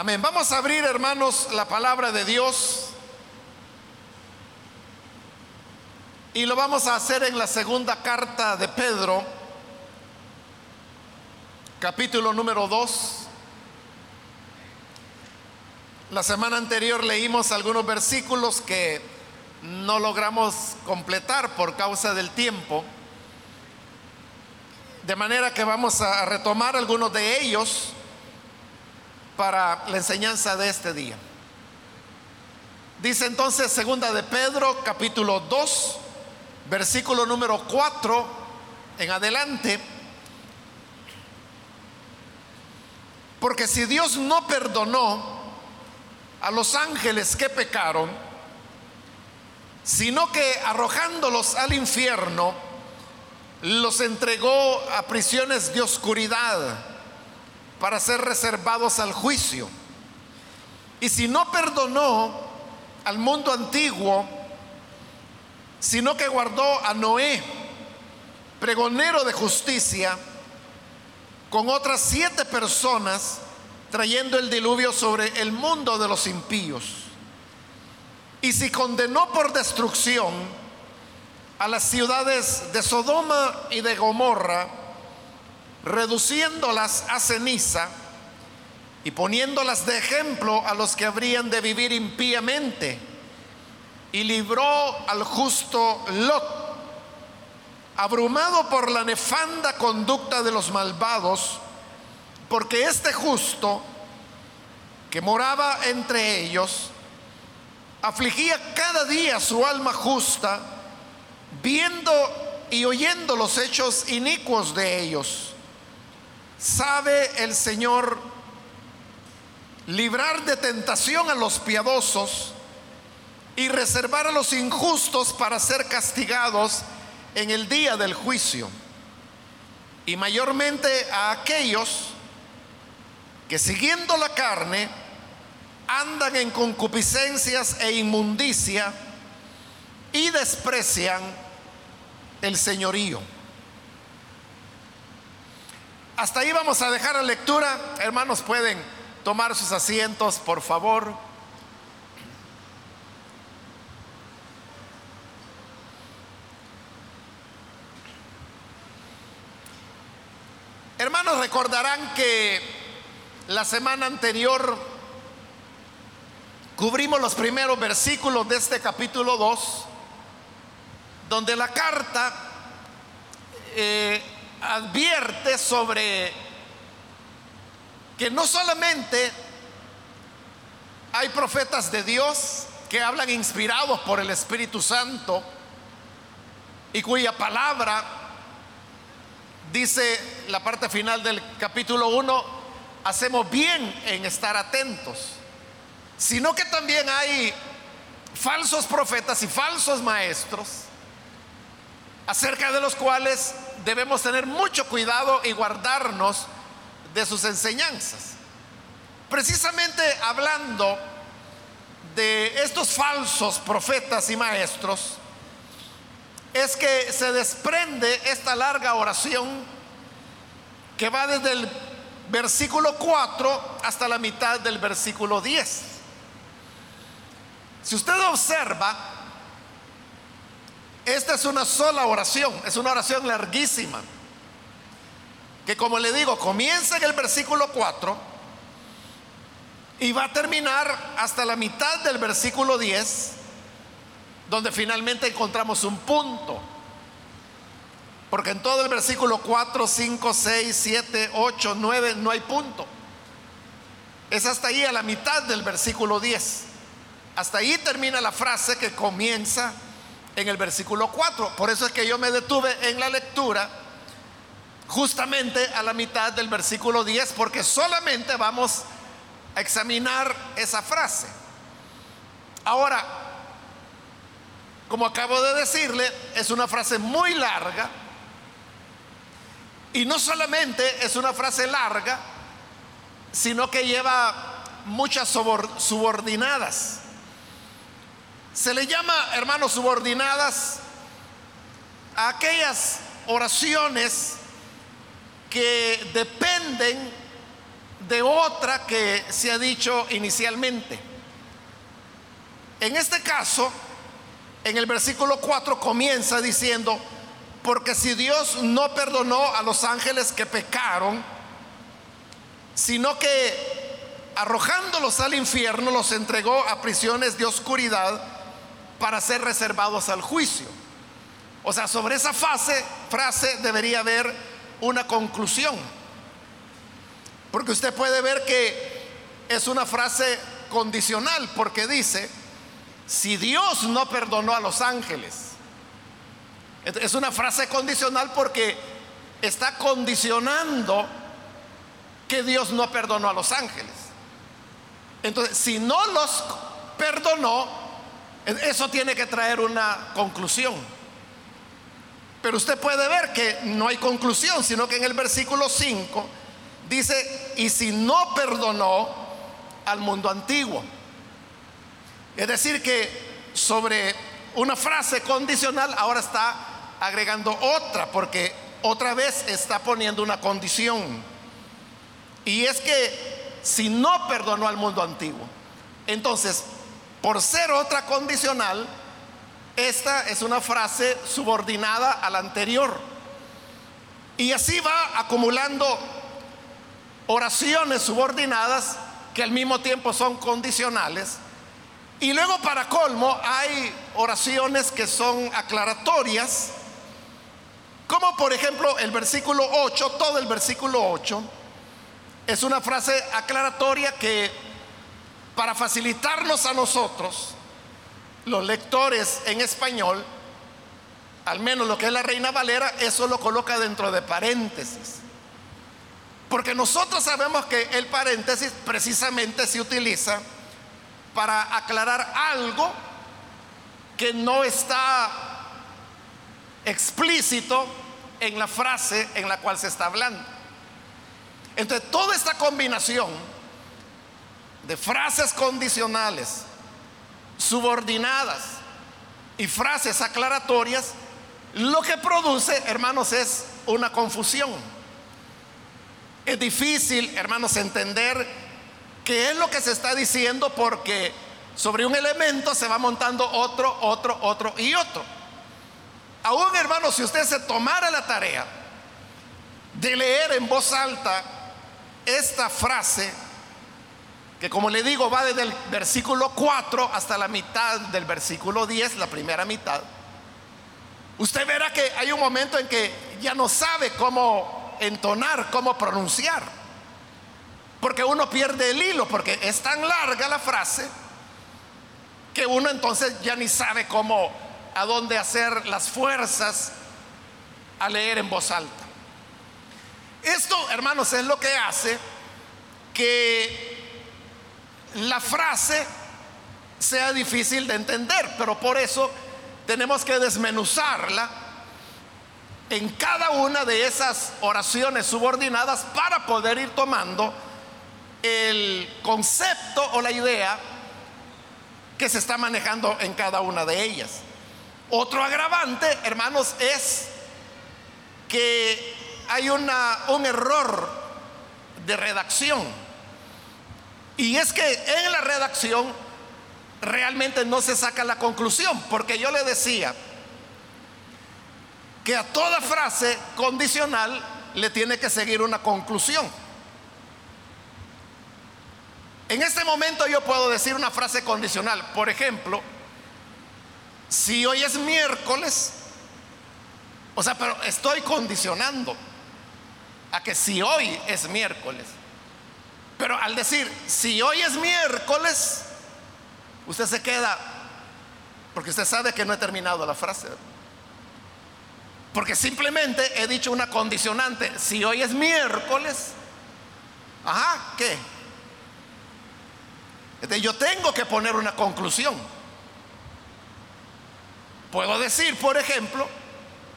Amén. Vamos a abrir, hermanos, la palabra de Dios. Y lo vamos a hacer en la segunda carta de Pedro, capítulo número 2. La semana anterior leímos algunos versículos que no logramos completar por causa del tiempo. De manera que vamos a retomar algunos de ellos para la enseñanza de este día. Dice entonces segunda de Pedro capítulo 2 versículo número 4 en adelante. Porque si Dios no perdonó a los ángeles que pecaron, sino que arrojándolos al infierno, los entregó a prisiones de oscuridad para ser reservados al juicio. Y si no perdonó al mundo antiguo, sino que guardó a Noé, pregonero de justicia, con otras siete personas, trayendo el diluvio sobre el mundo de los impíos. Y si condenó por destrucción a las ciudades de Sodoma y de Gomorra, reduciéndolas a ceniza y poniéndolas de ejemplo a los que habrían de vivir impíamente. Y libró al justo Lot, abrumado por la nefanda conducta de los malvados, porque este justo que moraba entre ellos, afligía cada día su alma justa, viendo y oyendo los hechos inicuos de ellos sabe el Señor librar de tentación a los piadosos y reservar a los injustos para ser castigados en el día del juicio. Y mayormente a aquellos que siguiendo la carne andan en concupiscencias e inmundicia y desprecian el señorío. Hasta ahí vamos a dejar la lectura. Hermanos, pueden tomar sus asientos, por favor. Hermanos, recordarán que la semana anterior cubrimos los primeros versículos de este capítulo 2, donde la carta eh, advierte sobre que no solamente hay profetas de Dios que hablan inspirados por el Espíritu Santo y cuya palabra dice la parte final del capítulo 1, hacemos bien en estar atentos, sino que también hay falsos profetas y falsos maestros acerca de los cuales debemos tener mucho cuidado y guardarnos de sus enseñanzas. Precisamente hablando de estos falsos profetas y maestros, es que se desprende esta larga oración que va desde el versículo 4 hasta la mitad del versículo 10. Si usted observa, esta es una sola oración, es una oración larguísima, que como le digo, comienza en el versículo 4 y va a terminar hasta la mitad del versículo 10, donde finalmente encontramos un punto. Porque en todo el versículo 4, 5, 6, 7, 8, 9 no hay punto. Es hasta ahí a la mitad del versículo 10. Hasta ahí termina la frase que comienza en el versículo 4. Por eso es que yo me detuve en la lectura justamente a la mitad del versículo 10, porque solamente vamos a examinar esa frase. Ahora, como acabo de decirle, es una frase muy larga. Y no solamente es una frase larga, sino que lleva muchas subordinadas. Se le llama, hermanos, subordinadas a aquellas oraciones que dependen de otra que se ha dicho inicialmente. En este caso, en el versículo 4 comienza diciendo, porque si Dios no perdonó a los ángeles que pecaron, sino que arrojándolos al infierno los entregó a prisiones de oscuridad para ser reservados al juicio. O sea, sobre esa fase, frase debería haber una conclusión. Porque usted puede ver que es una frase condicional, porque dice, si Dios no perdonó a los ángeles, es una frase condicional porque está condicionando que Dios no perdonó a los ángeles. Entonces, si no los perdonó, eso tiene que traer una conclusión. Pero usted puede ver que no hay conclusión, sino que en el versículo 5 dice, y si no perdonó al mundo antiguo. Es decir, que sobre una frase condicional ahora está agregando otra, porque otra vez está poniendo una condición. Y es que si no perdonó al mundo antiguo, entonces, por ser otra condicional, esta es una frase subordinada a la anterior. Y así va acumulando oraciones subordinadas que al mismo tiempo son condicionales. Y luego para colmo hay oraciones que son aclaratorias, como por ejemplo el versículo 8, todo el versículo 8 es una frase aclaratoria que para facilitarnos a nosotros, los lectores en español, al menos lo que es la Reina Valera, eso lo coloca dentro de paréntesis. Porque nosotros sabemos que el paréntesis precisamente se utiliza para aclarar algo que no está explícito en la frase en la cual se está hablando. Entonces, toda esta combinación de frases condicionales, subordinadas y frases aclaratorias, lo que produce, hermanos, es una confusión. Es difícil, hermanos, entender qué es lo que se está diciendo porque sobre un elemento se va montando otro, otro, otro y otro. Aún, hermanos, si usted se tomara la tarea de leer en voz alta esta frase, que como le digo va desde el versículo 4 hasta la mitad del versículo 10, la primera mitad, usted verá que hay un momento en que ya no sabe cómo entonar, cómo pronunciar. Porque uno pierde el hilo, porque es tan larga la frase que uno entonces ya ni sabe cómo, a dónde hacer las fuerzas a leer en voz alta. Esto, hermanos, es lo que hace que la frase sea difícil de entender, pero por eso tenemos que desmenuzarla en cada una de esas oraciones subordinadas para poder ir tomando el concepto o la idea que se está manejando en cada una de ellas. Otro agravante, hermanos, es que hay una, un error de redacción. Y es que en la redacción realmente no se saca la conclusión, porque yo le decía, que a toda frase condicional le tiene que seguir una conclusión. En este momento yo puedo decir una frase condicional. Por ejemplo, si hoy es miércoles, o sea, pero estoy condicionando a que si hoy es miércoles. Pero al decir, si hoy es miércoles, usted se queda, porque usted sabe que no he terminado la frase. Porque simplemente he dicho una condicionante. Si hoy es miércoles, ajá, ¿qué? yo tengo que poner una conclusión. Puedo decir, por ejemplo,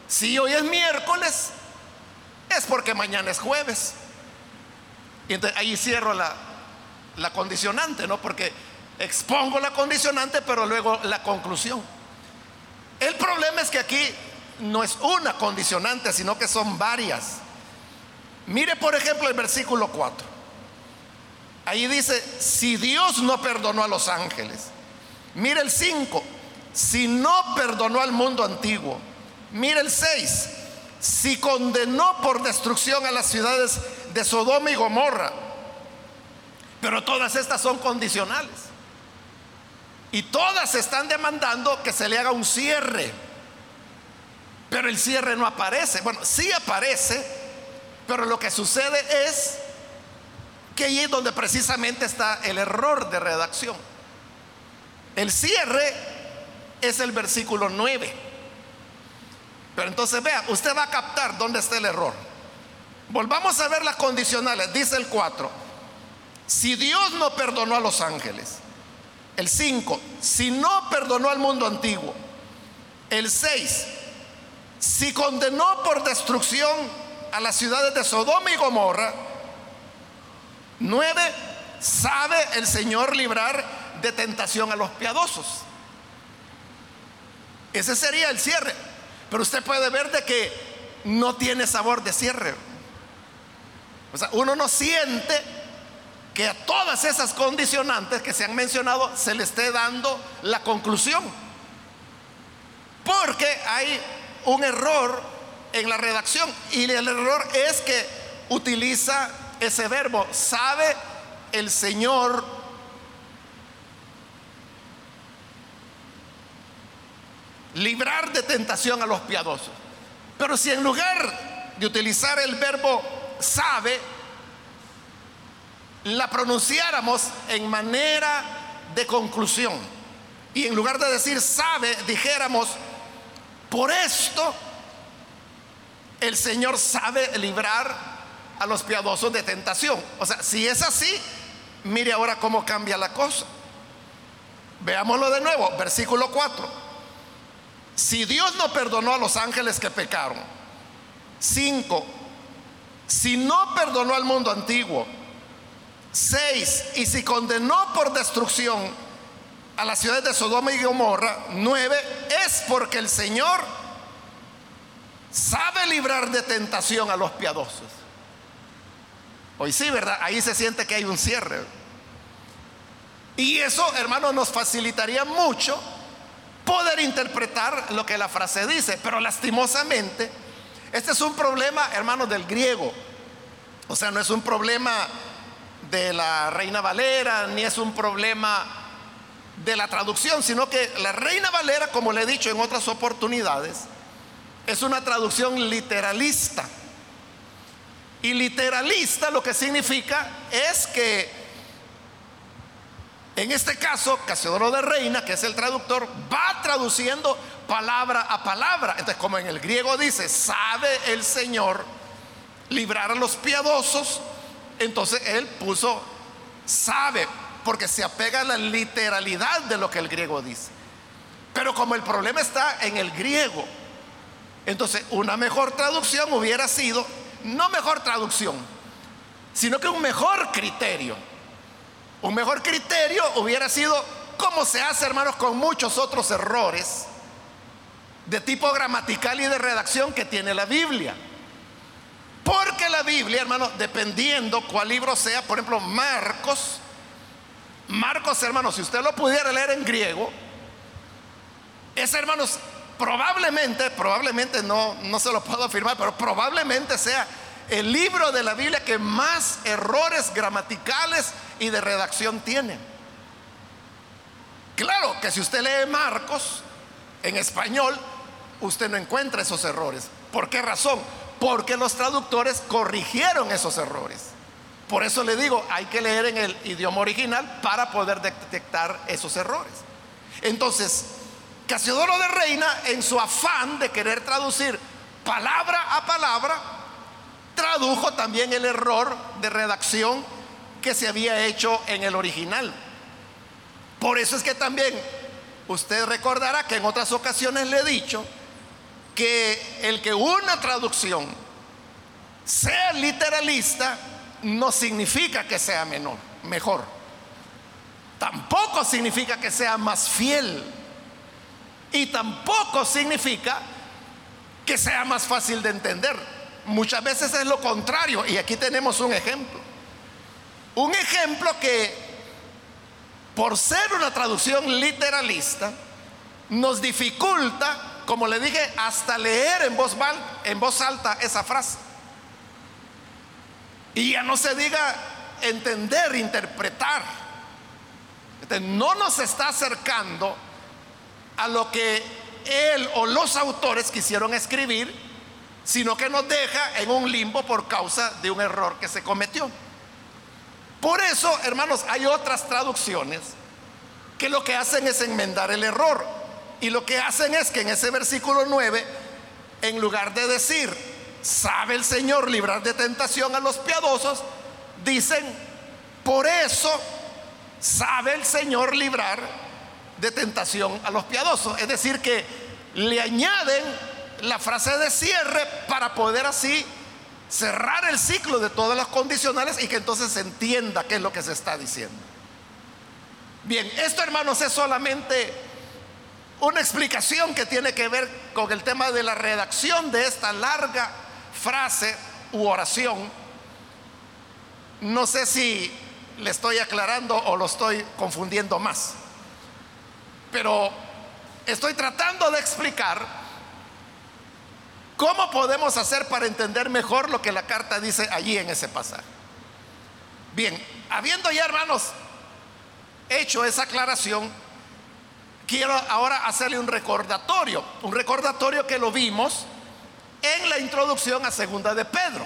si hoy es miércoles, es porque mañana es jueves. Y entonces ahí cierro la, la condicionante, ¿no? Porque expongo la condicionante, pero luego la conclusión. El problema es que aquí no es una condicionante, sino que son varias. Mire por ejemplo el versículo 4. Ahí dice, si Dios no perdonó a los ángeles. Mire el 5, si no perdonó al mundo antiguo. Mire el 6, si condenó por destrucción a las ciudades de Sodoma y Gomorra. Pero todas estas son condicionales. Y todas están demandando que se le haga un cierre. Pero el cierre no aparece. Bueno, sí aparece, pero lo que sucede es que allí es donde precisamente está el error de redacción. El cierre es el versículo 9. Pero entonces vea, usted va a captar dónde está el error. Volvamos a ver las condicionales. Dice el 4. Si Dios no perdonó a los ángeles. El 5. Si no perdonó al mundo antiguo. El 6. Si condenó por destrucción a las ciudades de Sodoma y Gomorra. 9. Sabe el Señor librar de tentación a los piadosos. Ese sería el cierre. Pero usted puede ver de que no tiene sabor de cierre. O sea, uno no siente que a todas esas condicionantes que se han mencionado se le esté dando la conclusión. Porque hay un error en la redacción y el error es que utiliza ese verbo, sabe el Señor librar de tentación a los piadosos. Pero si en lugar de utilizar el verbo sabe, la pronunciáramos en manera de conclusión y en lugar de decir sabe, dijéramos, por esto el Señor sabe librar a los piadosos de tentación. O sea, si es así, mire ahora cómo cambia la cosa. Veámoslo de nuevo, versículo 4. Si Dios no perdonó a los ángeles que pecaron, 5. Si no perdonó al mundo antiguo, 6. Y si condenó por destrucción a las ciudades de Sodoma y Gomorra, 9. Es porque el Señor sabe librar de tentación a los piadosos. Hoy sí, ¿verdad? Ahí se siente que hay un cierre. Y eso, hermano, nos facilitaría mucho poder interpretar lo que la frase dice. Pero lastimosamente, este es un problema, hermanos, del griego. O sea, no es un problema de la Reina Valera, ni es un problema de la traducción, sino que la Reina Valera, como le he dicho en otras oportunidades, es una traducción literalista. Y literalista lo que significa es que en este caso, Casiodoro de Reina, que es el traductor, va traduciendo palabra a palabra. Entonces, como en el griego dice, sabe el Señor librar a los piadosos, entonces él puso sabe, porque se apega a la literalidad de lo que el griego dice. Pero como el problema está en el griego, entonces una mejor traducción hubiera sido, no mejor traducción, sino que un mejor criterio un mejor criterio hubiera sido como se hace, hermanos, con muchos otros errores de tipo gramatical y de redacción que tiene la Biblia. Porque la Biblia, hermanos, dependiendo cuál libro sea, por ejemplo, Marcos, Marcos, hermanos, si usted lo pudiera leer en griego, es, hermanos, probablemente, probablemente no, no se lo puedo afirmar, pero probablemente sea el libro de la Biblia que más errores gramaticales y de redacción tiene. Claro que si usted lee Marcos en español, usted no encuentra esos errores. ¿Por qué razón? Porque los traductores corrigieron esos errores. Por eso le digo, hay que leer en el idioma original para poder detectar esos errores. Entonces, Casiodoro de Reina, en su afán de querer traducir palabra a palabra, tradujo también el error de redacción que se había hecho en el original. Por eso es que también usted recordará que en otras ocasiones le he dicho que el que una traducción sea literalista no significa que sea menor, mejor. Tampoco significa que sea más fiel. Y tampoco significa que sea más fácil de entender. Muchas veces es lo contrario. Y aquí tenemos un ejemplo. Un ejemplo que, por ser una traducción literalista, nos dificulta, como le dije, hasta leer en voz, en voz alta esa frase. Y ya no se diga entender, interpretar. no nos está acercando a lo que él o los autores quisieron escribir, sino que nos deja en un limbo por causa de un error que se cometió. Por eso, hermanos, hay otras traducciones que lo que hacen es enmendar el error. Y lo que hacen es que en ese versículo 9, en lugar de decir, sabe el Señor librar de tentación a los piadosos, dicen, por eso sabe el Señor librar de tentación a los piadosos. Es decir, que le añaden la frase de cierre para poder así cerrar el ciclo de todas las condicionales y que entonces se entienda qué es lo que se está diciendo. Bien, esto hermanos es solamente una explicación que tiene que ver con el tema de la redacción de esta larga frase u oración. No sé si le estoy aclarando o lo estoy confundiendo más, pero estoy tratando de explicar ¿Cómo podemos hacer para entender mejor lo que la carta dice allí en ese pasaje? Bien, habiendo ya hermanos hecho esa aclaración, quiero ahora hacerle un recordatorio, un recordatorio que lo vimos en la introducción a Segunda de Pedro.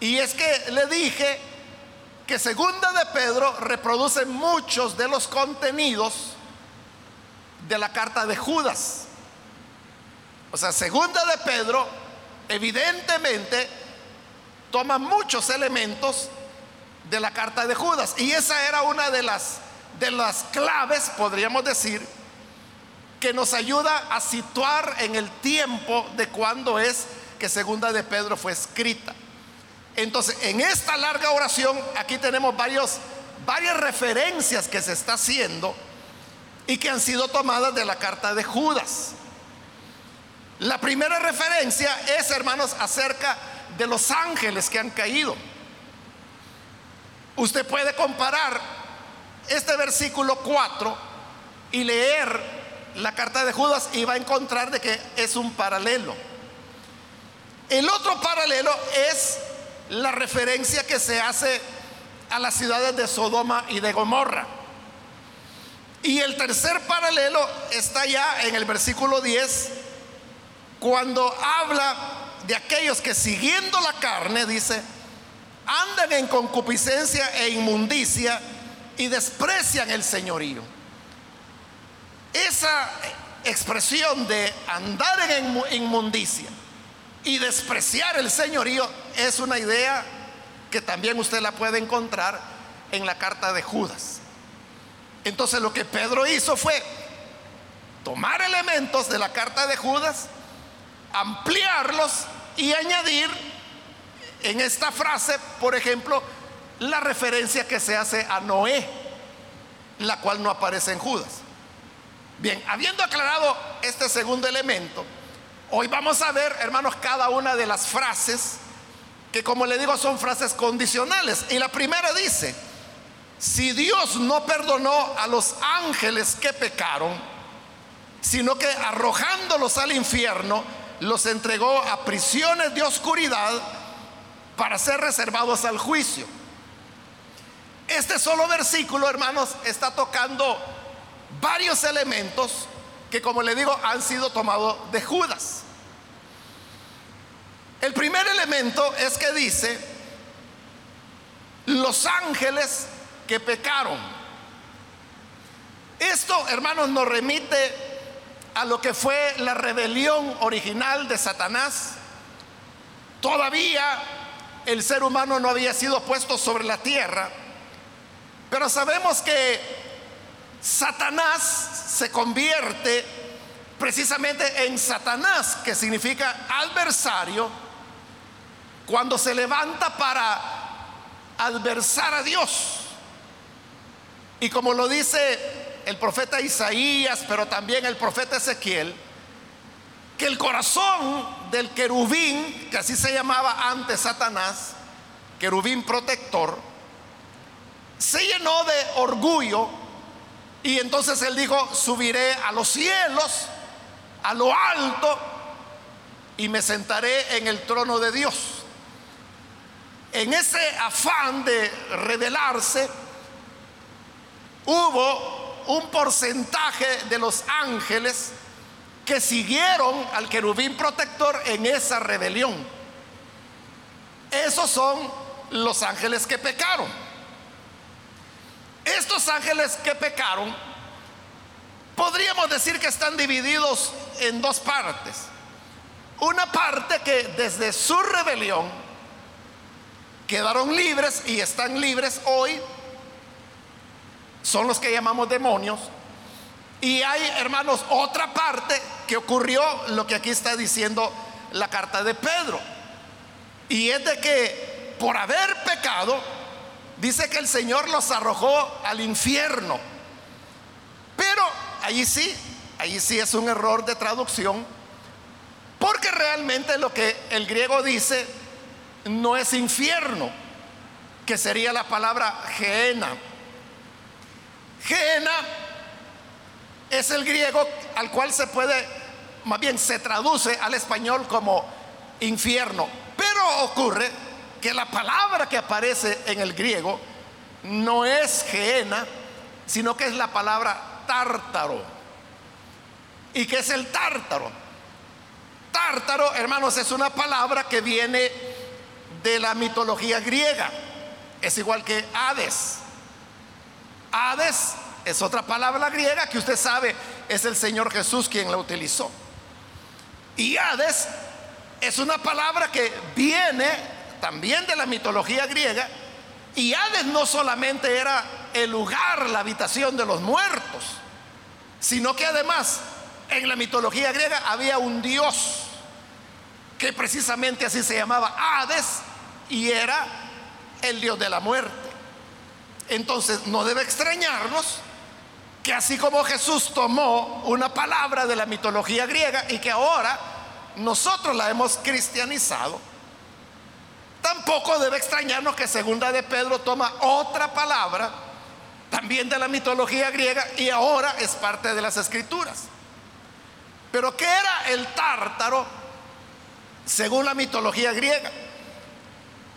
Y es que le dije que Segunda de Pedro reproduce muchos de los contenidos de la carta de Judas. O sea, segunda de Pedro, evidentemente, toma muchos elementos de la carta de Judas. Y esa era una de las, de las claves, podríamos decir, que nos ayuda a situar en el tiempo de cuando es que segunda de Pedro fue escrita. Entonces, en esta larga oración, aquí tenemos varias referencias que se está haciendo y que han sido tomadas de la carta de Judas. La primera referencia es, hermanos, acerca de los ángeles que han caído. Usted puede comparar este versículo 4 y leer la carta de Judas y va a encontrar de que es un paralelo. El otro paralelo es la referencia que se hace a las ciudades de Sodoma y de Gomorra. Y el tercer paralelo está ya en el versículo 10 cuando habla de aquellos que siguiendo la carne, dice, andan en concupiscencia e inmundicia y desprecian el señorío. Esa expresión de andar en inmundicia y despreciar el señorío es una idea que también usted la puede encontrar en la carta de Judas. Entonces lo que Pedro hizo fue tomar elementos de la carta de Judas, ampliarlos y añadir en esta frase, por ejemplo, la referencia que se hace a Noé, la cual no aparece en Judas. Bien, habiendo aclarado este segundo elemento, hoy vamos a ver, hermanos, cada una de las frases que como le digo son frases condicionales. Y la primera dice, si Dios no perdonó a los ángeles que pecaron, sino que arrojándolos al infierno, los entregó a prisiones de oscuridad para ser reservados al juicio. Este solo versículo, hermanos, está tocando varios elementos que, como le digo, han sido tomados de Judas. El primer elemento es que dice, los ángeles que pecaron. Esto, hermanos, nos remite a lo que fue la rebelión original de Satanás, todavía el ser humano no había sido puesto sobre la tierra, pero sabemos que Satanás se convierte precisamente en Satanás, que significa adversario, cuando se levanta para adversar a Dios. Y como lo dice el profeta Isaías, pero también el profeta Ezequiel, que el corazón del querubín, que así se llamaba antes Satanás, querubín protector, se llenó de orgullo y entonces él dijo, subiré a los cielos, a lo alto, y me sentaré en el trono de Dios. En ese afán de revelarse, hubo un porcentaje de los ángeles que siguieron al querubín protector en esa rebelión. Esos son los ángeles que pecaron. Estos ángeles que pecaron, podríamos decir que están divididos en dos partes. Una parte que desde su rebelión quedaron libres y están libres hoy, son los que llamamos demonios. Y hay, hermanos, otra parte que ocurrió, lo que aquí está diciendo la carta de Pedro. Y es de que por haber pecado, dice que el Señor los arrojó al infierno. Pero allí sí, allí sí es un error de traducción, porque realmente lo que el griego dice no es infierno, que sería la palabra geena. Geena es el griego al cual se puede, más bien se traduce al español como infierno. Pero ocurre que la palabra que aparece en el griego no es geena, sino que es la palabra tártaro. ¿Y qué es el tártaro? Tártaro, hermanos, es una palabra que viene de la mitología griega. Es igual que Hades. Hades es otra palabra griega que usted sabe es el Señor Jesús quien la utilizó. Y Hades es una palabra que viene también de la mitología griega. Y Hades no solamente era el lugar, la habitación de los muertos, sino que además en la mitología griega había un dios que precisamente así se llamaba Hades y era el dios de la muerte. Entonces no debe extrañarnos que así como Jesús tomó una palabra de la mitología griega y que ahora nosotros la hemos cristianizado, tampoco debe extrañarnos que segunda de Pedro toma otra palabra también de la mitología griega y ahora es parte de las escrituras. Pero ¿qué era el tártaro según la mitología griega?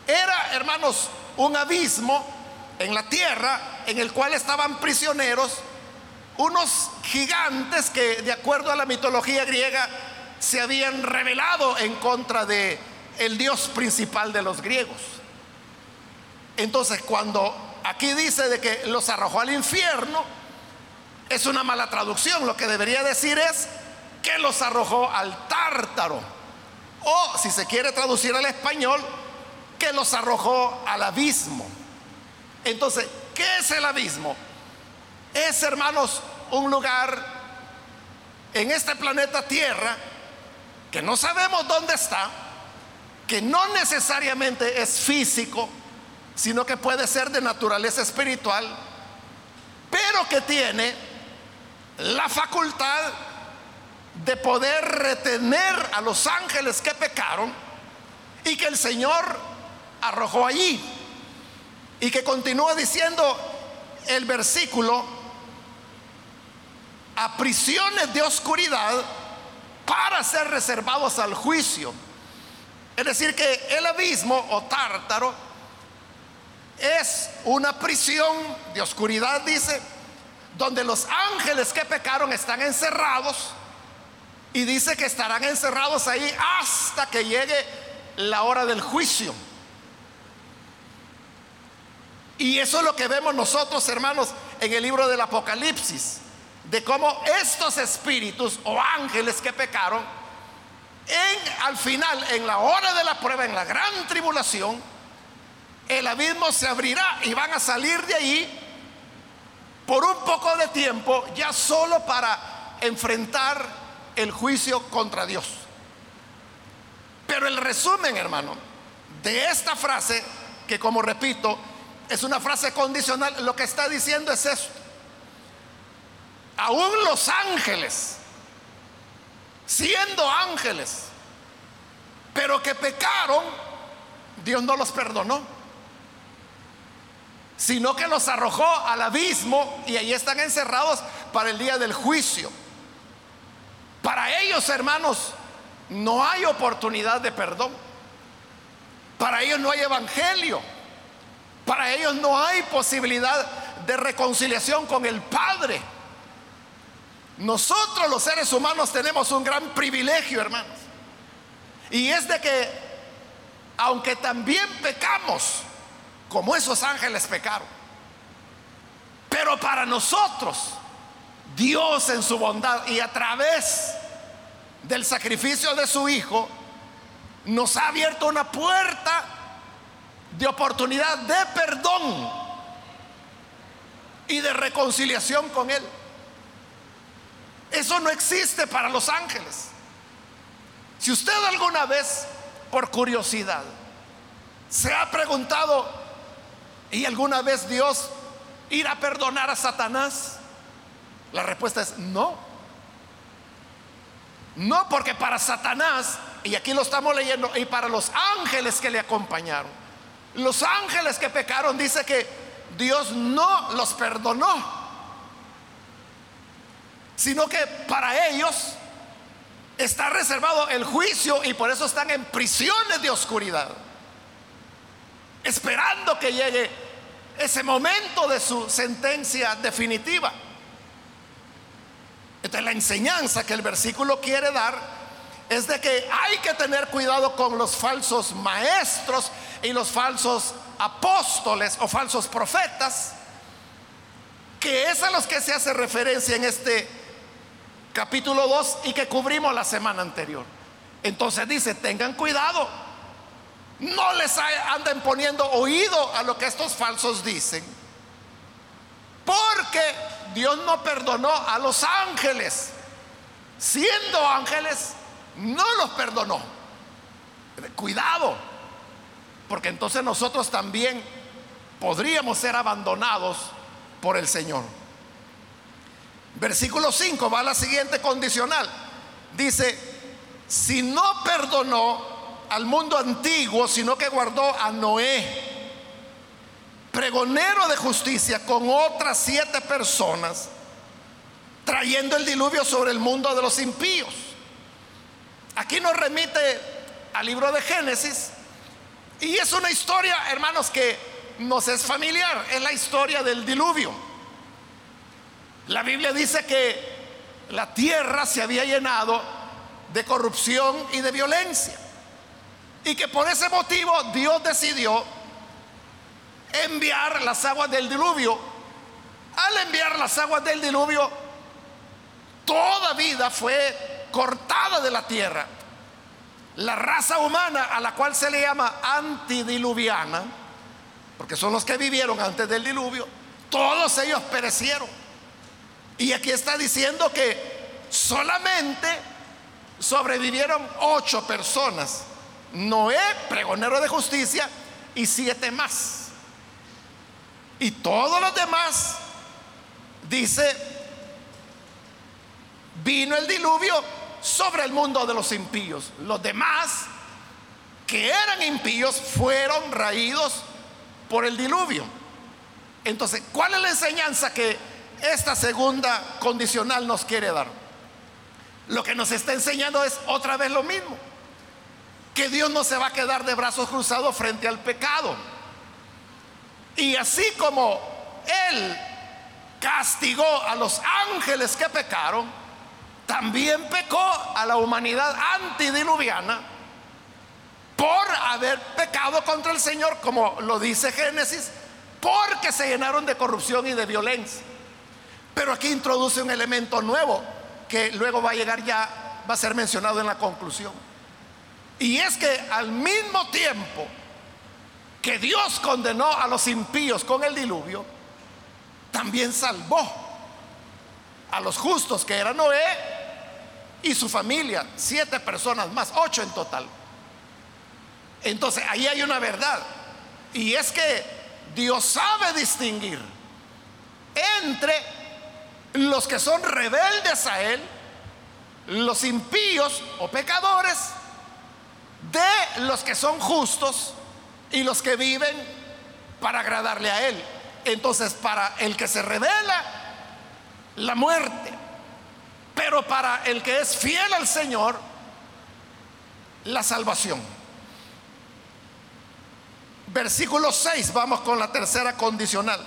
Era, hermanos, un abismo en la tierra en el cual estaban prisioneros unos gigantes que de acuerdo a la mitología griega se habían rebelado en contra de el dios principal de los griegos. Entonces, cuando aquí dice de que los arrojó al infierno, es una mala traducción. Lo que debería decir es que los arrojó al tártaro. O, si se quiere traducir al español, que los arrojó al abismo. Entonces, ¿qué es el abismo? Es, hermanos, un lugar en este planeta Tierra que no sabemos dónde está, que no necesariamente es físico, sino que puede ser de naturaleza espiritual, pero que tiene la facultad de poder retener a los ángeles que pecaron y que el Señor arrojó allí. Y que continúa diciendo el versículo, a prisiones de oscuridad para ser reservados al juicio. Es decir, que el abismo o tártaro es una prisión de oscuridad, dice, donde los ángeles que pecaron están encerrados y dice que estarán encerrados ahí hasta que llegue la hora del juicio. Y eso es lo que vemos nosotros, hermanos, en el libro del Apocalipsis de cómo estos espíritus o ángeles que pecaron, en, al final, en la hora de la prueba, en la gran tribulación, el abismo se abrirá y van a salir de ahí por un poco de tiempo, ya solo para enfrentar el juicio contra Dios. Pero el resumen, hermano, de esta frase, que como repito, es una frase condicional, lo que está diciendo es esto aún los ángeles, siendo ángeles, pero que pecaron, Dios no los perdonó. sino que los arrojó al abismo y ahí están encerrados para el día del juicio. Para ellos, hermanos, no hay oportunidad de perdón. Para ellos no hay evangelio. Para ellos no hay posibilidad de reconciliación con el Padre. Nosotros los seres humanos tenemos un gran privilegio, hermanos. Y es de que, aunque también pecamos, como esos ángeles pecaron, pero para nosotros, Dios en su bondad y a través del sacrificio de su Hijo, nos ha abierto una puerta de oportunidad de perdón y de reconciliación con Él. Eso no existe para los ángeles. Si usted alguna vez, por curiosidad, se ha preguntado, ¿y alguna vez Dios irá a perdonar a Satanás? La respuesta es no. No porque para Satanás, y aquí lo estamos leyendo, y para los ángeles que le acompañaron, los ángeles que pecaron, dice que Dios no los perdonó sino que para ellos está reservado el juicio y por eso están en prisiones de oscuridad, esperando que llegue ese momento de su sentencia definitiva. Entonces la enseñanza que el versículo quiere dar es de que hay que tener cuidado con los falsos maestros y los falsos apóstoles o falsos profetas, que es a los que se hace referencia en este capítulo 2 y que cubrimos la semana anterior. Entonces dice, tengan cuidado, no les anden poniendo oído a lo que estos falsos dicen, porque Dios no perdonó a los ángeles, siendo ángeles, no los perdonó. Cuidado, porque entonces nosotros también podríamos ser abandonados por el Señor. Versículo 5 va a la siguiente condicional. Dice, si no perdonó al mundo antiguo, sino que guardó a Noé, pregonero de justicia, con otras siete personas, trayendo el diluvio sobre el mundo de los impíos. Aquí nos remite al libro de Génesis y es una historia, hermanos, que nos es familiar, es la historia del diluvio. La Biblia dice que la tierra se había llenado de corrupción y de violencia. Y que por ese motivo Dios decidió enviar las aguas del diluvio. Al enviar las aguas del diluvio, toda vida fue cortada de la tierra. La raza humana a la cual se le llama antidiluviana, porque son los que vivieron antes del diluvio, todos ellos perecieron. Y aquí está diciendo que solamente sobrevivieron ocho personas. Noé, pregonero de justicia, y siete más. Y todos los demás, dice, vino el diluvio sobre el mundo de los impíos. Los demás que eran impíos fueron raídos por el diluvio. Entonces, ¿cuál es la enseñanza que esta segunda condicional nos quiere dar. Lo que nos está enseñando es otra vez lo mismo. Que Dios no se va a quedar de brazos cruzados frente al pecado. Y así como Él castigó a los ángeles que pecaron, también pecó a la humanidad antidiluviana por haber pecado contra el Señor, como lo dice Génesis, porque se llenaron de corrupción y de violencia. Pero aquí introduce un elemento nuevo que luego va a llegar ya, va a ser mencionado en la conclusión. Y es que al mismo tiempo que Dios condenó a los impíos con el diluvio, también salvó a los justos que era Noé y su familia, siete personas más, ocho en total. Entonces ahí hay una verdad. Y es que Dios sabe distinguir entre los que son rebeldes a Él, los impíos o pecadores, de los que son justos y los que viven para agradarle a Él. Entonces, para el que se revela, la muerte. Pero para el que es fiel al Señor, la salvación. Versículo 6, vamos con la tercera condicional.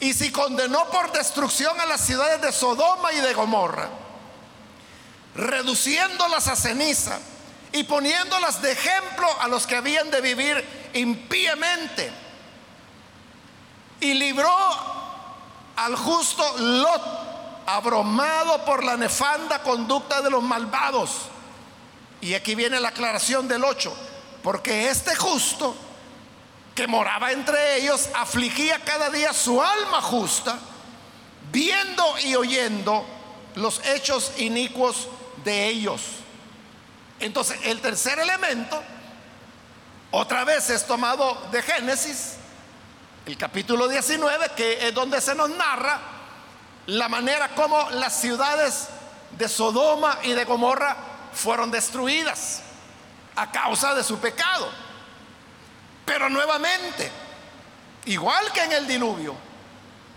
Y si condenó por destrucción a las ciudades de Sodoma y de Gomorra, reduciéndolas a ceniza y poniéndolas de ejemplo a los que habían de vivir impíamente, y libró al justo Lot, abrumado por la nefanda conducta de los malvados. Y aquí viene la aclaración del 8, porque este justo que moraba entre ellos, afligía cada día su alma justa, viendo y oyendo los hechos inicuos de ellos. Entonces, el tercer elemento, otra vez es tomado de Génesis, el capítulo 19, que es donde se nos narra la manera como las ciudades de Sodoma y de Gomorra fueron destruidas a causa de su pecado. Pero nuevamente, igual que en el diluvio,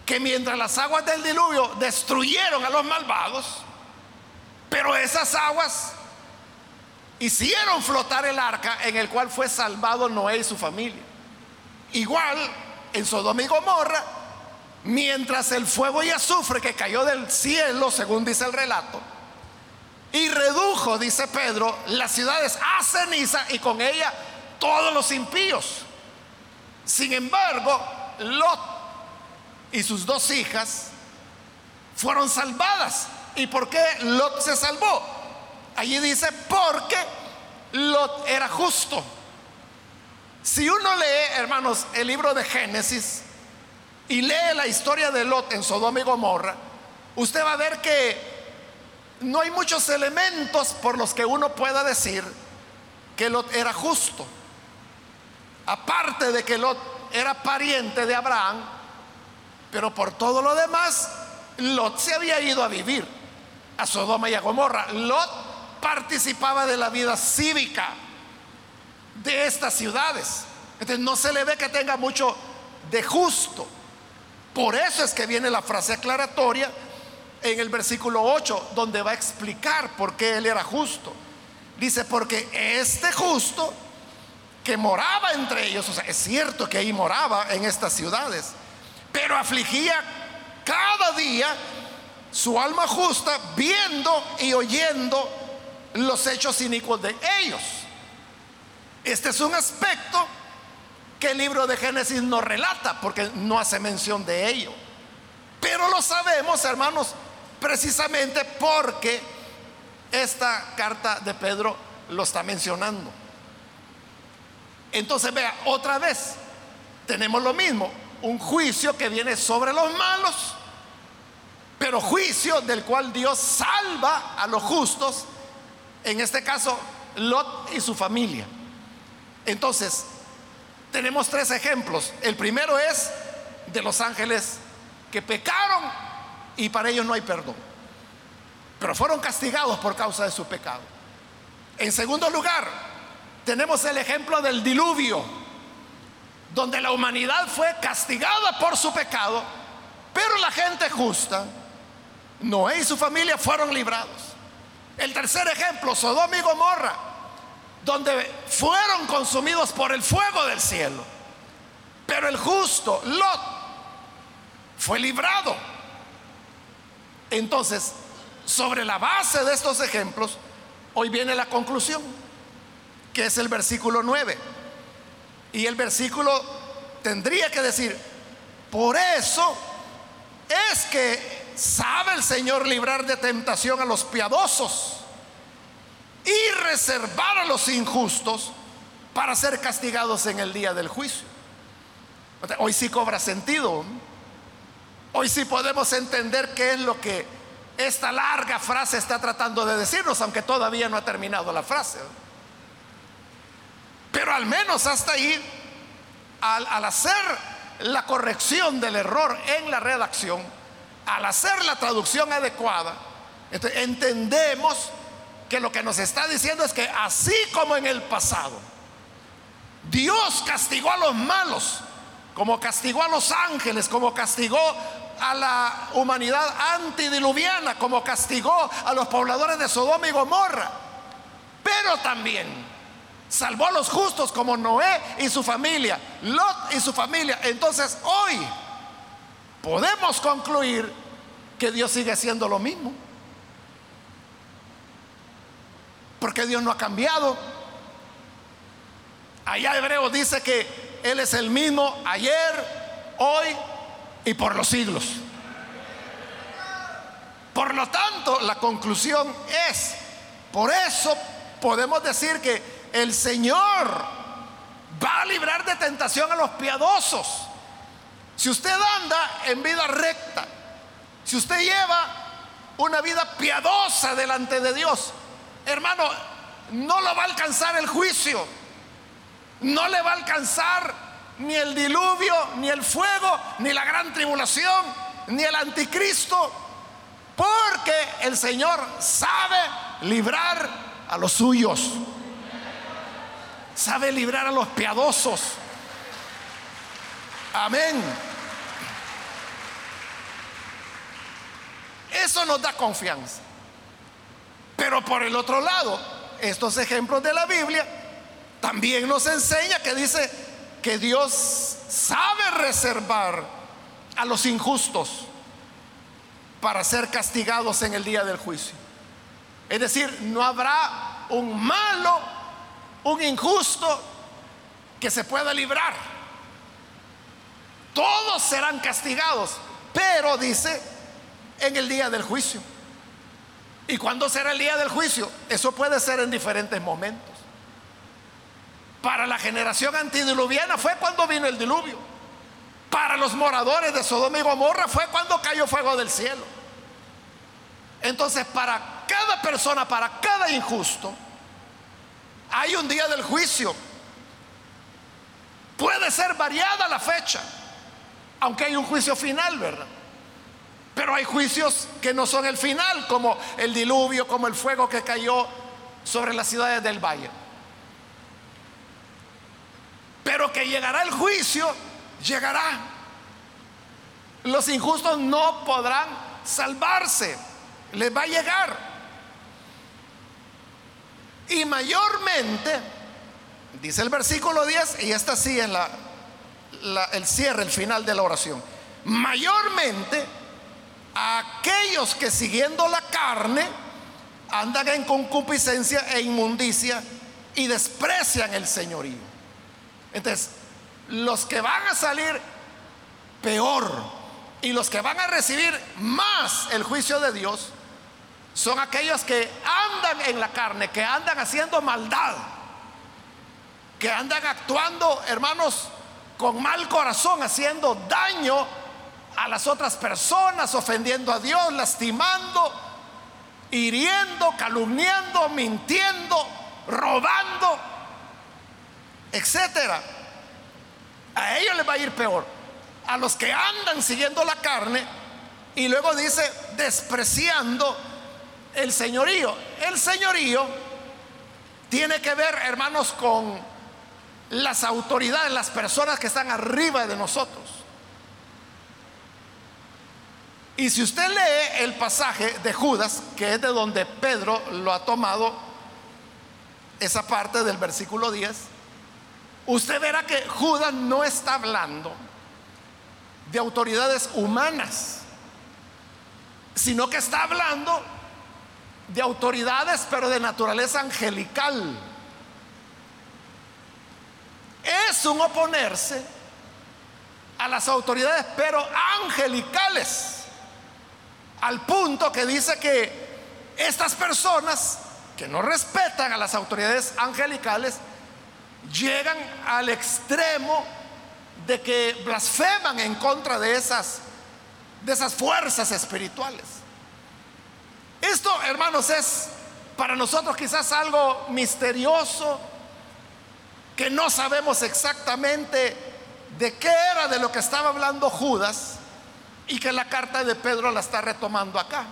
que mientras las aguas del diluvio destruyeron a los malvados, pero esas aguas hicieron flotar el arca en el cual fue salvado Noé y su familia. Igual en Sodoma y Gomorra, mientras el fuego y azufre que cayó del cielo, según dice el relato, y redujo, dice Pedro, las ciudades a ceniza y con ella todos los impíos. Sin embargo, Lot y sus dos hijas fueron salvadas. ¿Y por qué Lot se salvó? Allí dice, porque Lot era justo. Si uno lee, hermanos, el libro de Génesis y lee la historia de Lot en Sodoma y Gomorra, usted va a ver que no hay muchos elementos por los que uno pueda decir que Lot era justo. Aparte de que Lot era pariente de Abraham, pero por todo lo demás, Lot se había ido a vivir a Sodoma y a Gomorra. Lot participaba de la vida cívica de estas ciudades. Entonces no se le ve que tenga mucho de justo. Por eso es que viene la frase aclaratoria en el versículo 8, donde va a explicar por qué él era justo. Dice, porque este justo que moraba entre ellos, o sea, es cierto que ahí moraba en estas ciudades, pero afligía cada día su alma justa viendo y oyendo los hechos inicuos de ellos. Este es un aspecto que el libro de Génesis no relata porque no hace mención de ello. Pero lo sabemos, hermanos, precisamente porque esta carta de Pedro lo está mencionando. Entonces vea, otra vez tenemos lo mismo, un juicio que viene sobre los malos, pero juicio del cual Dios salva a los justos, en este caso Lot y su familia. Entonces, tenemos tres ejemplos. El primero es de los ángeles que pecaron y para ellos no hay perdón, pero fueron castigados por causa de su pecado. En segundo lugar, tenemos el ejemplo del diluvio, donde la humanidad fue castigada por su pecado, pero la gente justa, Noé y su familia fueron librados. El tercer ejemplo, Sodoma y Gomorra, donde fueron consumidos por el fuego del cielo, pero el justo, Lot, fue librado. Entonces, sobre la base de estos ejemplos, hoy viene la conclusión que es el versículo 9. Y el versículo tendría que decir, por eso es que sabe el Señor librar de tentación a los piadosos y reservar a los injustos para ser castigados en el día del juicio. Hoy sí cobra sentido. Hoy sí podemos entender qué es lo que esta larga frase está tratando de decirnos, aunque todavía no ha terminado la frase. Pero al menos hasta ahí, al, hacer la corrección del error en la redacción, al hacer la traducción adecuada, entendemos que lo que nos está diciendo es que así como en el pasado, Dios castigó a los malos como castigó a los ángeles, como castigó a la humanidad antidiluviana, como castigó a los pobladores de Sodoma y Gomorra, pero también salvó a los justos como Noé y su familia, Lot y su familia. Entonces hoy podemos concluir que Dios sigue haciendo lo mismo. Porque Dios no ha cambiado. Allá Hebreo dice que Él es el mismo ayer, hoy y por los siglos. Por lo tanto, la conclusión es, por eso podemos decir que el Señor va a librar de tentación a los piadosos. Si usted anda en vida recta, si usted lleva una vida piadosa delante de Dios, hermano, no lo va a alcanzar el juicio, no le va a alcanzar ni el diluvio, ni el fuego, ni la gran tribulación, ni el anticristo, porque el Señor sabe librar a los suyos, sabe librar a los piadosos. Amén. Eso nos da confianza. Pero por el otro lado, estos ejemplos de la Biblia también nos enseña que dice, que Dios sabe reservar a los injustos para ser castigados en el día del juicio. Es decir, no habrá un malo, un injusto que se pueda librar. Todos serán castigados, pero dice, en el día del juicio. ¿Y cuándo será el día del juicio? Eso puede ser en diferentes momentos. Para la generación antidiluviana fue cuando vino el diluvio. Para los moradores de Sodoma y Gomorra fue cuando cayó fuego del cielo. Entonces, para cada persona, para cada injusto, hay un día del juicio. Puede ser variada la fecha, aunque hay un juicio final, ¿verdad? Pero hay juicios que no son el final, como el diluvio, como el fuego que cayó sobre las ciudades del valle. Pero que llegará el juicio, llegará. Los injustos no podrán salvarse, les va a llegar. Y mayormente, dice el versículo 10, y está así en la, el cierre, el final de la oración, mayormente aquellos que siguiendo la carne andan en concupiscencia e inmundicia y desprecian el señorío. Entonces, los que van a salir peor y los que van a recibir más el juicio de Dios son aquellos que andan en la carne, que andan haciendo maldad, que andan actuando, hermanos, con mal corazón, haciendo daño a las otras personas, ofendiendo a Dios, lastimando, hiriendo, calumniando, mintiendo, robando etcétera. A ellos les va a ir peor. A los que andan siguiendo la carne y luego dice despreciando el señorío. El señorío tiene que ver, hermanos, con las autoridades, las personas que están arriba de nosotros. Y si usted lee el pasaje de Judas, que es de donde Pedro lo ha tomado, esa parte del versículo 10, usted verá que Judas no está hablando de autoridades humanas, sino que está hablando de autoridades, pero de naturaleza angelical. Es un oponerse a las autoridades, pero angelicales, al punto que dice que estas personas que no respetan a las autoridades angelicales, llegan al extremo de que blasfeman en contra de esas de esas fuerzas espirituales. Esto, hermanos, es para nosotros quizás algo misterioso que no sabemos exactamente de qué era de lo que estaba hablando Judas y que la carta de Pedro la está retomando acá.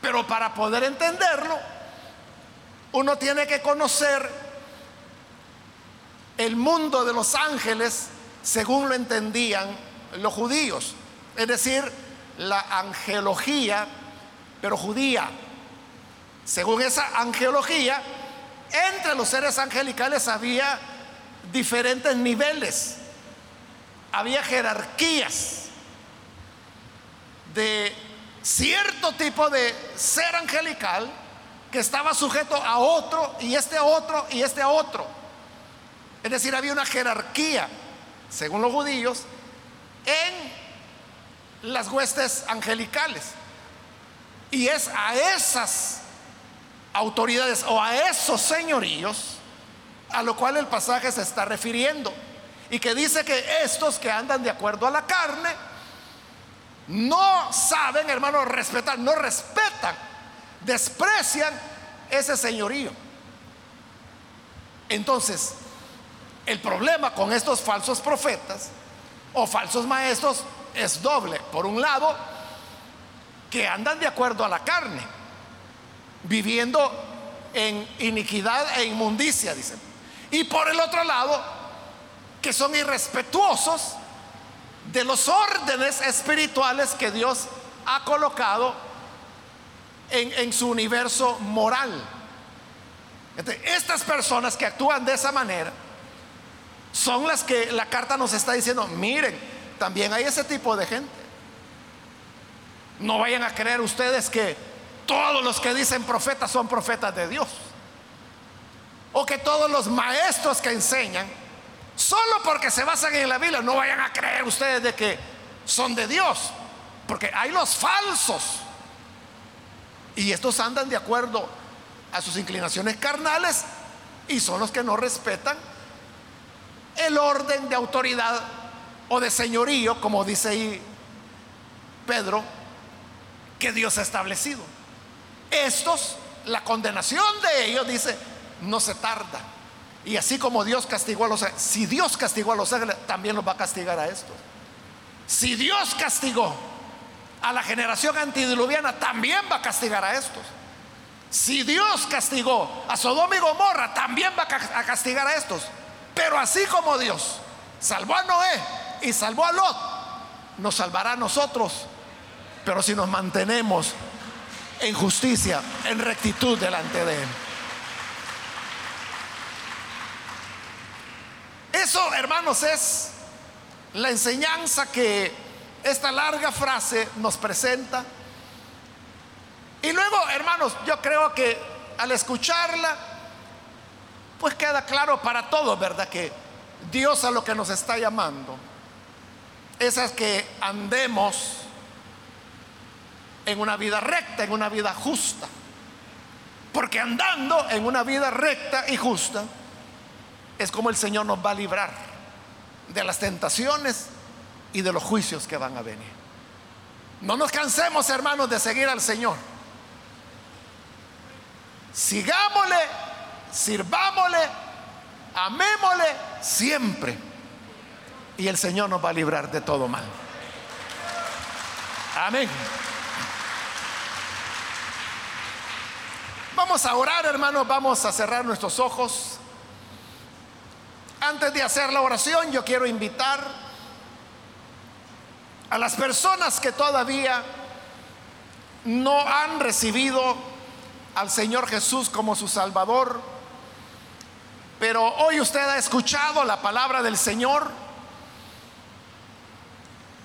Pero para poder entenderlo, uno tiene que conocer el mundo de los ángeles según lo entendían los judíos, es decir, la angelología, pero judía. Según esa angelología, entre los seres angelicales había diferentes niveles, había jerarquías de cierto tipo de ser angelical que estaba sujeto a otro y este a otro y este a otro. Es decir, había una jerarquía, según los judíos, en las huestes angelicales. Y es a esas autoridades o a esos señoríos a lo cual el pasaje se está refiriendo. Y que dice que estos que andan de acuerdo a la carne, no saben, hermano, respetar, no respetan, desprecian ese señorío. Entonces, el problema con estos falsos profetas o falsos maestros es doble. Por un lado, que andan de acuerdo a la carne, viviendo en iniquidad e inmundicia, dicen. Y por el otro lado, que son irrespetuosos de los órdenes espirituales que Dios ha colocado en, su universo moral. estas personas que actúan de esa manera son las que la carta nos está diciendo, miren, también hay ese tipo de gente. No vayan a creer ustedes que todos los que dicen profetas son profetas de Dios. O que todos los maestros que enseñan Solo porque se basan en la Biblia, no vayan a creer ustedes de que son de Dios. Porque hay los falsos. Y estos andan de acuerdo a sus inclinaciones carnales y son los que no respetan el orden de autoridad o de señorío, como dice ahí Pedro, que Dios ha establecido. Estos, la condenación de ellos, dice, no se tarda. Y así como Dios castigó a los ángeles, si Dios castigó a los ángeles, también los va a castigar a estos. Si Dios castigó a la generación antidiluviana, también va a castigar a estos. Si Dios castigó a Sodoma y Gomorra, también va a castigar a estos. Pero así como Dios salvó a Noé y salvó a Lot, nos salvará a nosotros. Pero si nos mantenemos en justicia, en rectitud delante de Él. Eso, hermanos, es la enseñanza que esta larga frase nos presenta. Y luego, hermanos, yo creo que al escucharla, pues queda claro para todos, ¿verdad? Que Dios a lo que nos está llamando es a que andemos en una vida recta, en una vida justa. Porque andando en una vida recta y justa, es como el Señor nos va a librar de las tentaciones y de los juicios que van a venir. No nos cansemos, hermanos, de seguir al Señor. Sigámosle, sirvámosle, amémosle siempre. Y el Señor nos va a librar de todo mal. Amén. Vamos a orar, hermanos, vamos a cerrar nuestros ojos. Antes de hacer la oración, yo quiero invitar a las personas que todavía no han recibido al Señor Jesús como su Salvador, pero hoy usted ha escuchado la palabra del Señor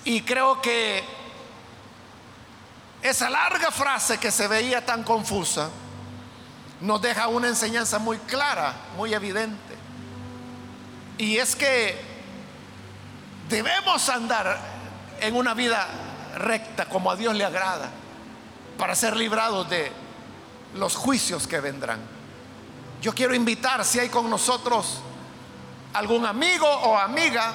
y creo que esa larga frase que se veía tan confusa nos deja una enseñanza muy clara, muy evidente. Y es que debemos andar en una vida recta como a Dios le agrada para ser librados de los juicios que vendrán. Yo quiero invitar si hay con nosotros algún amigo o amiga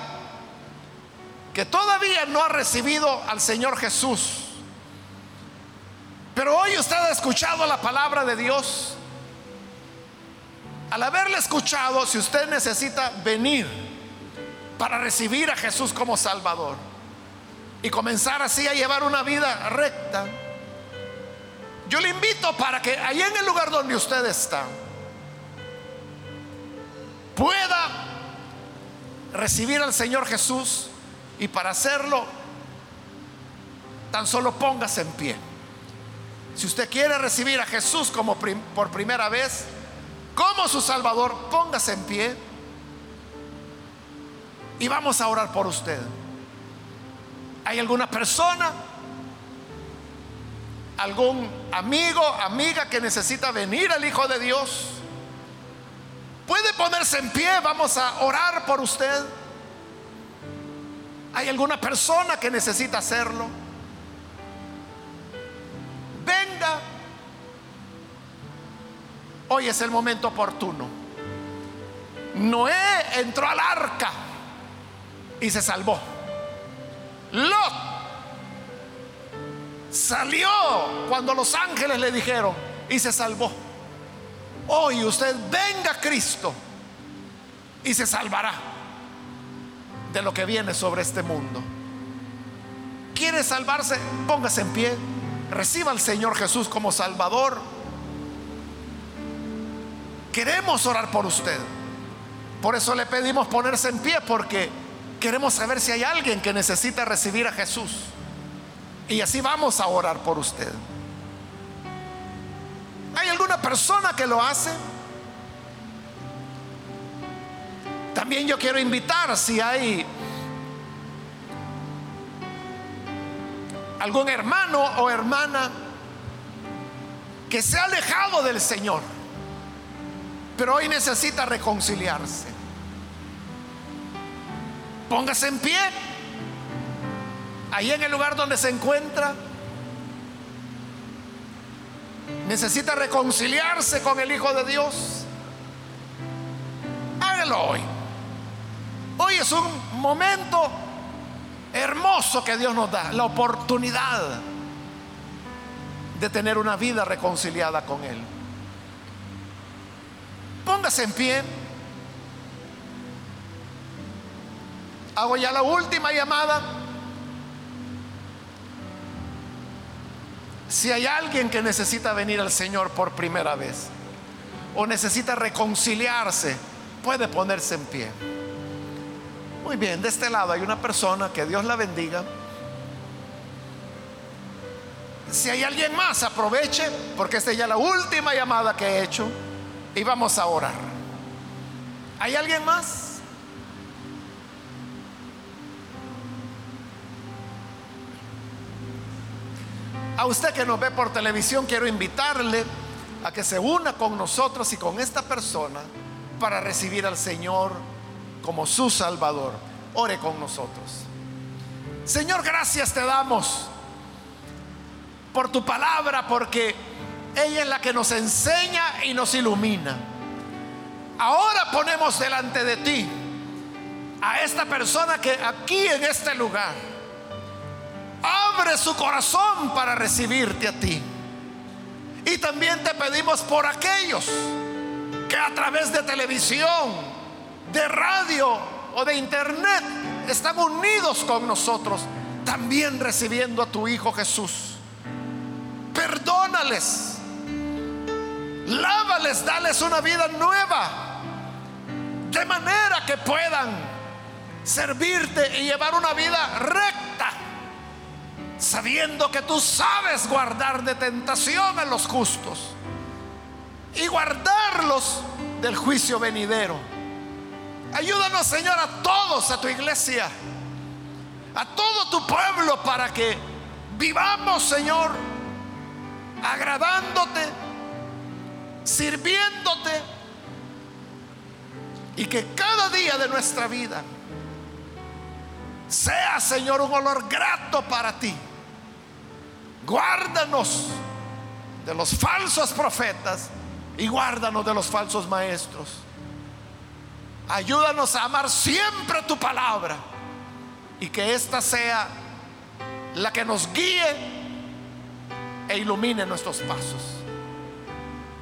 que todavía no ha recibido al Señor Jesús. Pero hoy usted ha escuchado la palabra de Dios al haberle escuchado, si usted necesita venir para recibir a Jesús como Salvador y comenzar así a llevar una vida recta, yo le invito para que ahí en el lugar donde usted está pueda recibir al Señor Jesús y para hacerlo, tan solo póngase en pie. Si usted quiere recibir a Jesús como por primera vez, como su Salvador, póngase en pie y vamos a orar por usted. ¿Hay alguna persona, algún amigo, amiga que necesita venir al Hijo de Dios? Puede ponerse en pie, vamos a orar por usted. ¿Hay alguna persona que necesita hacerlo? Hoy es el momento oportuno. Noé entró al arca y se salvó. Lot salió cuando los ángeles le dijeron y se salvó. Hoy usted venga a Cristo y se salvará de lo que viene sobre este mundo. ¿Quiere salvarse? Póngase en pie. Reciba al Señor Jesús como Salvador. Queremos orar por usted. Por eso le pedimos ponerse en pie porque queremos saber si hay alguien que necesita recibir a Jesús. Y así vamos a orar por usted. ¿Hay alguna persona que lo hace? También yo quiero invitar si hay algún hermano o hermana que se ha alejado del Señor, pero hoy necesita reconciliarse. Póngase en pie, ahí en el lugar donde se encuentra necesita reconciliarse con el Hijo de Dios, hágalo hoy. Hoy es un momento hermoso que Dios nos da, la oportunidad de tener una vida reconciliada con Él. Póngase en pie. Hago ya la última llamada. Si hay alguien que necesita venir al Señor por primera vez o necesita reconciliarse, puede ponerse en pie. Muy bien, de este lado hay una persona, que Dios la bendiga. Si hay alguien más, aproveche, porque esta es ya la última llamada que he hecho y vamos a orar. ¿Hay alguien más? A usted que nos ve por televisión, quiero invitarle a que se una con nosotros y con esta persona para recibir al Señor como su Salvador. Ore con nosotros. Señor, gracias te damos por tu palabra, porque ella es la que nos enseña y nos ilumina. Ahora ponemos delante de ti a esta persona que aquí en este lugar abre su corazón para recibirte a ti. Y también te pedimos por aquellos que a través de televisión, de radio o de internet están unidos con nosotros, también recibiendo a tu Hijo Jesús. Perdónales, lávales, dales una vida nueva, de manera que puedan servirte y llevar una vida recta sabiendo que tú sabes guardar de tentación a los justos y guardarlos del juicio venidero. Ayúdanos, Señor, a todos, a tu iglesia, a todo tu pueblo, para que vivamos, Señor, agradándote, sirviéndote, y que cada día de nuestra vida sea, Señor, un olor grato para ti. Guárdanos de los falsos profetas y guárdanos de los falsos maestros. Ayúdanos a amar siempre tu palabra y que esta sea la que nos guíe e ilumine nuestros pasos.